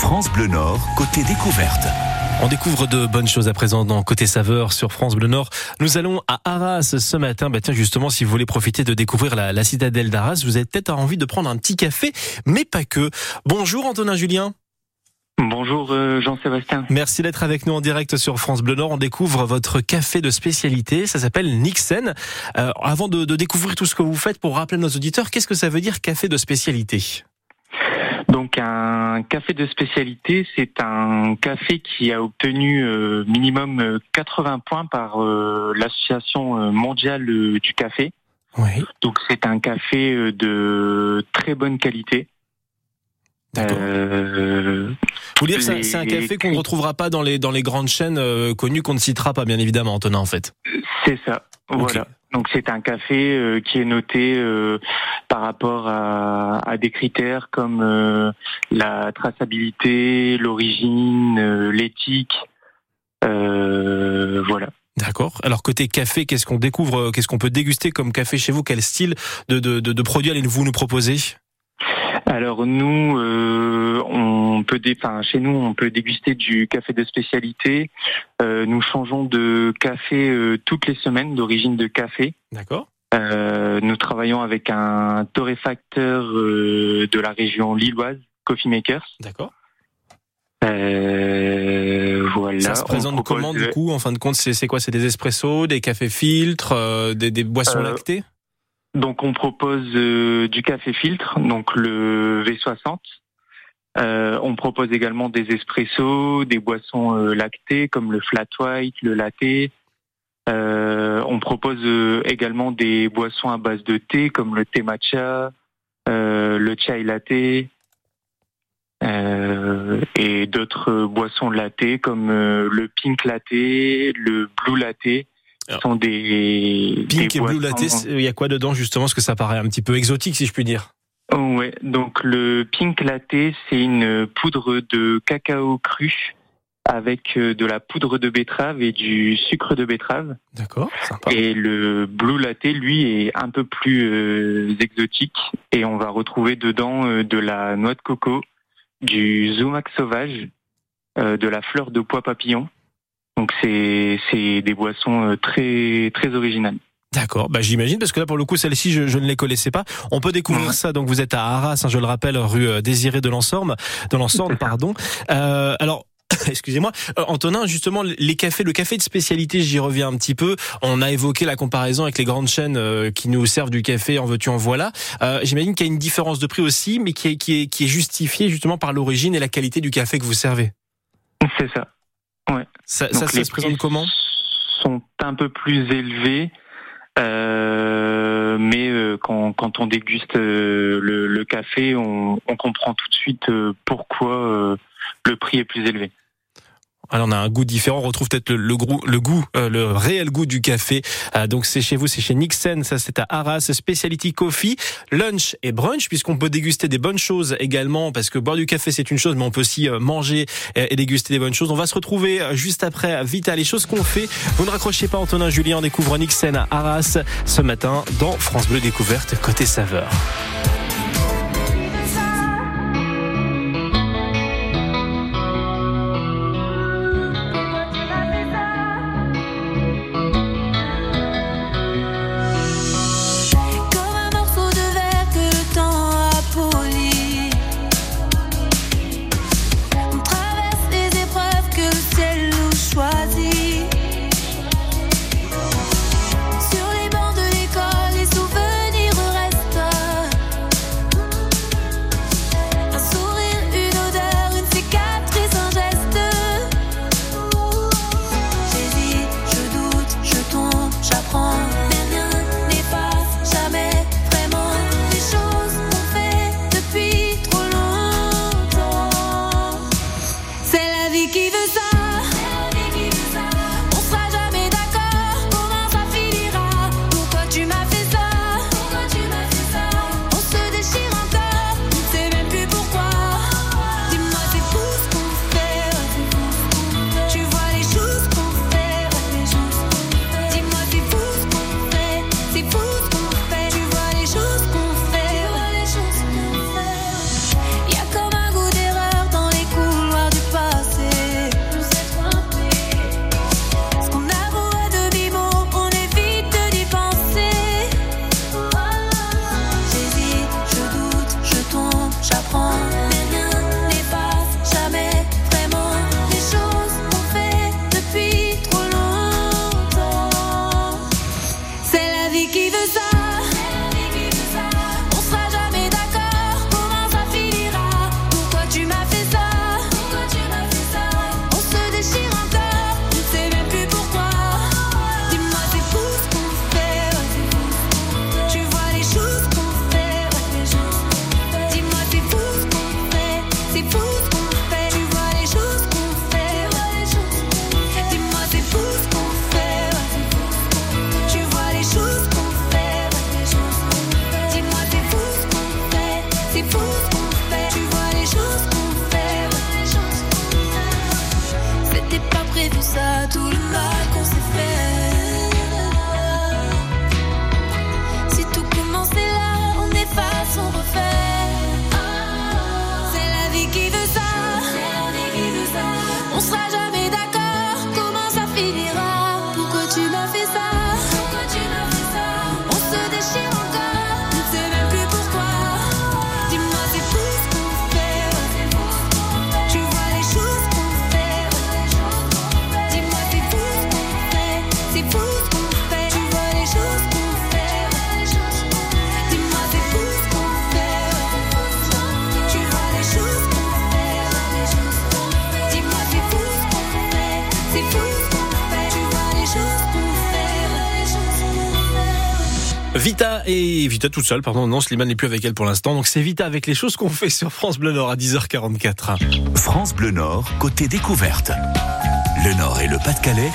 France Bleu Nord, côté découverte. On découvre de bonnes choses à présent dans Côté Saveur sur France Bleu Nord. Nous allons à Arras ce matin. Bah tiens, justement, si vous voulez profiter de découvrir la, citadelle d'Arras, vous avez peut-être envie de prendre un petit café, mais pas que. Bonjour Antonin Julien. Bonjour euh, Jean-Sébastien. Merci d'être avec nous en direct sur France Bleu Nord. On découvre votre café de spécialité. Ça s'appelle Nixen. Euh, avant de, de découvrir tout ce que vous faites, pour rappeler à nos auditeurs, qu'est-ce que ça veut dire café de spécialité? Donc un café de spécialité, c'est un café qui a obtenu euh, minimum 80 euh, points par euh, l'association mondiale du café. Oui. Donc c'est un café de très bonne qualité. Euh, Vous dire c'est un café qu'on ne retrouvera pas dans les dans les grandes chaînes connues qu'on ne citera pas bien évidemment Antonin en fait. C'est ça. Voilà. Donc c'est un café euh, qui est noté euh, par rapport à, des critères comme euh, la traçabilité, l'origine, l'éthique. voilà. D'accord. Alors côté café, qu'est-ce qu'on découvre, qu'est-ce qu'on peut déguster comme café chez vous? Quel style de, produits allez-vous nous proposer? Alors nous, euh, on peut, enfin, chez nous, on peut déguster du café de spécialité. Euh, nous changeons de café euh, toutes les semaines, d'origine de café. D'accord. nous travaillons avec un torréfacteur de la région lilloise, Coffee Makers. D'accord. voilà. Ça se présente comment du coup En fin de compte, c'est quoi? C'est des espressos, des cafés filtres, des, des, boissons lactées? Donc on propose euh, du café filtre, donc le V60. Euh, on propose également des espressos, des boissons euh, lactées comme le flat white, le latte. on propose également des boissons à base de thé comme le thé matcha, le chai latte et d'autres boissons latte comme le pink latte, le blue latte sont des Pink et Blue Latte, il y a quoi dedans justement? Parce que ça paraît un petit peu exotique si je puis dire. Oh, ouais, donc le Pink Latte, c'est une poudre de cacao cru avec euh, de la poudre de betterave et du sucre de betterave. D'accord, sympa. Et le Blue Latte, lui, est un peu plus euh, exotique et on va retrouver dedans euh, de la noix de coco, du Zumac sauvage, de la fleur de pois papillon donc c'est des boissons euh, très très originales. D'accord, bah j'imagine parce que là pour le coup celle-ci je, ne les connaissais pas. On peut découvrir ça. Donc vous êtes à Arras, hein, je le rappelle, rue euh, Désiré de l'Ensorme, de l'Ensorme, pardon. Euh, alors excusez-moi, Antonin, justement, les cafés, le café de spécialité, j'y reviens un petit peu. On a évoqué la comparaison avec les grandes chaînes qui nous servent du café, en veux-tu, en voilà. J'imagine qu'il y a une différence de prix aussi, mais qui est, qui est, qui est justifiée justement par l'origine et la qualité du café que vous servez. C'est ça. Ouais. Ça, ça, se présente comment Sont un peu plus élevés. Euh, mais euh, quand, quand, on déguste euh, le, le, café, on, on, comprend tout de suite euh, pourquoi le prix est plus élevé. Alors on a un goût différent, on retrouve peut-être le, goût, le goût, euh, le réel goût du café. Euh, donc c'est chez vous, c'est chez Nixon, ça c'est à Arras, Speciality Coffee, lunch et brunch, puisqu'on peut déguster des bonnes choses également, parce que boire du café c'est une chose, mais on peut aussi euh, manger et, déguster des bonnes choses. On va se retrouver juste après, vite à les choses qu'on fait. Vous ne raccrochez pas Antonin Julien, on découvre Nixon à Arras ce matin dans France Bleu Découverte côté saveur. Vita et Vita toute seule, pardon, non, Slimane n'est plus avec elle pour l'instant, donc c'est Vita avec les choses qu'on fait sur France Bleu Nord à 10h44. France Bleu Nord, côté découverte. Le Nord et le Pas-de-Calais,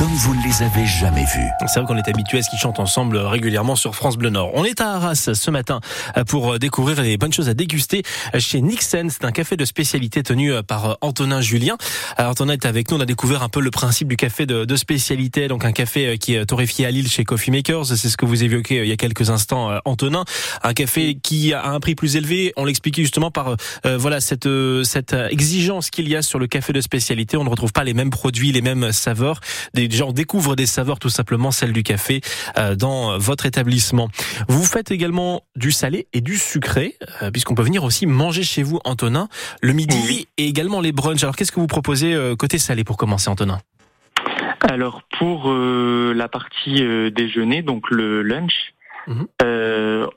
comme vous ne les avez jamais vus. C'est vrai qu'on est habitué à ce qu'ils chantent ensemble régulièrement sur France Bleu Nord. On est à Arras ce matin pour découvrir les bonnes choses à déguster chez Nixon. C'est un café de spécialité tenu par Antonin Julien. Alors, Antonin est avec nous. On a découvert un peu le principe du café de, spécialité. Donc un café qui est torréfié à Lille chez Coffee Makers. C'est ce que vous évoquez il y a quelques instants, Antonin. Un café qui a un prix plus élevé. On l'expliquait justement par euh, voilà cette cette exigence qu'il y a sur le café de spécialité. On ne retrouve pas les mêmes produits les mêmes saveurs. Gens découvrent des saveurs tout simplement celles du café euh, dans votre établissement. Vous faites également du salé et du sucré, euh, puisqu'on peut venir aussi manger chez vous, Antonin, le midi et également les brunchs. Alors qu'est-ce que vous proposez euh, côté salé pour commencer, Antonin? Alors pour la partie déjeuner, donc le lunch, mhm.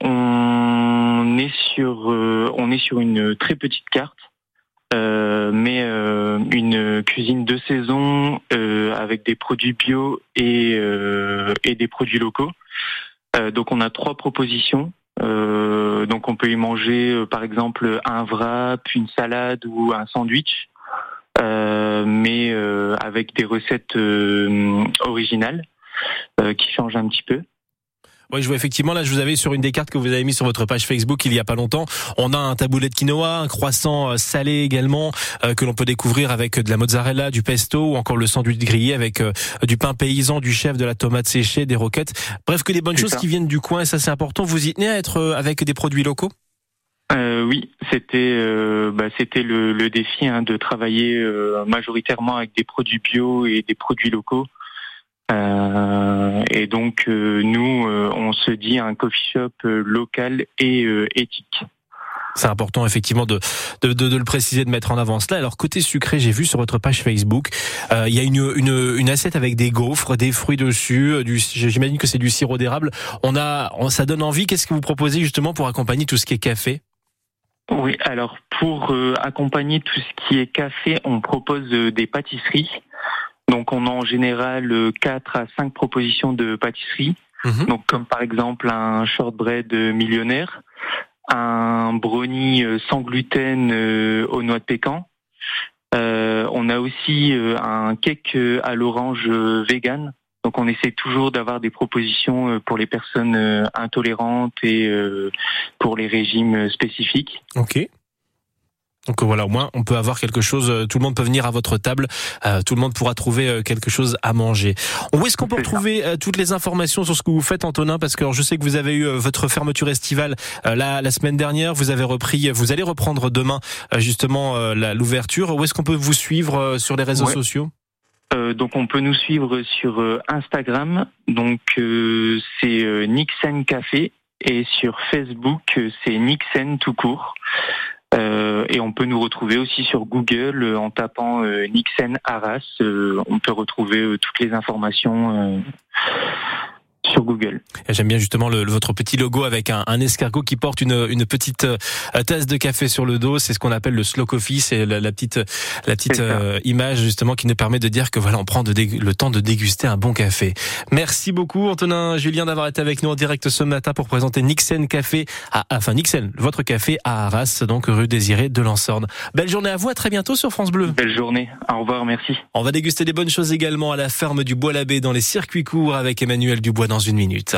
on est sur on est sur une très petite carte euh, mais euh, une cuisine de saison euh, avec des produits bio et, et des produits locaux. donc on a trois propositions. donc on peut y manger par exemple un wrap, une salade ou un sandwich, mais avec des recettes originales qui changent un petit peu. Oui, je vois effectivement là, je vous avais sur une des cartes que vous avez mis sur votre page Facebook il y a pas longtemps. On a un taboulet de quinoa, un croissant euh, salé également euh, que l'on peut découvrir avec de la mozzarella, du pesto ou encore le sandwich grillé avec euh, du pain paysan, du chef, de la tomate séchée, des roquettes. Bref, que des bonnes choses qui viennent du coin et ça c'est important. Vous y tenez à être avec des produits locaux? Oui, c'était bah, c'était le, défi hein, de travailler majoritairement avec des produits bio et des produits locaux. Euh, et donc euh, nous, euh, on se dit un coffee shop local et éthique. C'est important effectivement de, de, de, le préciser, de mettre en avant cela. Alors côté sucré, j'ai vu sur votre page Facebook, il y a une, une, une, assiette avec des gaufres, des fruits dessus. Du, j'imagine que c'est du sirop d'érable. On a, ça donne envie. Qu'est-ce que vous proposez justement pour accompagner tout ce qui est café? Oui, alors pour accompagner tout ce qui est café, on propose des pâtisseries. Donc on a en général 4 euh, à 5 propositions de pâtisserie. Mhm. Donc comme par exemple un shortbread millionnaire, un brownie euh, sans gluten euh, aux noix de pécan. on a aussi un cake à l'orange vegan. Donc on essaie toujours d'avoir des propositions pour les personnes intolérantes et pour les régimes spécifiques. Ok. Donc voilà, au moins on peut avoir quelque chose, euh, tout le monde peut venir à votre table, euh, tout le monde pourra trouver euh, quelque chose à manger. Où est-ce qu'on peut retrouver toutes les informations sur ce que vous faites Antonin? Parce que je sais que vous avez eu votre fermeture estivale la, la semaine dernière, vous avez repris, vous allez reprendre demain justement l'ouverture. Où est-ce qu'on peut vous suivre sur les réseaux sociaux? Donc on peut nous suivre sur Instagram, donc c'est Nixen Café. Et sur Facebook c'est Nixen tout court. Euh, et on peut nous retrouver aussi sur Google euh, en tapant euh, Nixen Arras. on peut retrouver toutes les informations sur Google. J'aime bien justement le, votre petit logo avec un, un escargot qui porte une, une petite euh, tasse de café sur le dos. C'est ce qu'on appelle le slow coffee. C'est la, la, petite, la petite euh, image justement qui nous permet de dire que voilà, on prend de le temps de déguster un bon café. Merci beaucoup Antonin Julien d'avoir été avec nous en direct ce matin pour présenter Nixen Café, à, enfin Nixen, votre café à Arras, donc rue Désirée de Lansorne. Belle journée à vous, à très bientôt sur France Bleu. Belle journée, au revoir, merci. On va déguster des bonnes choses également à la ferme du Bois-l'Abbé dans les circuits courts avec Emmanuel Dubois dans une minute.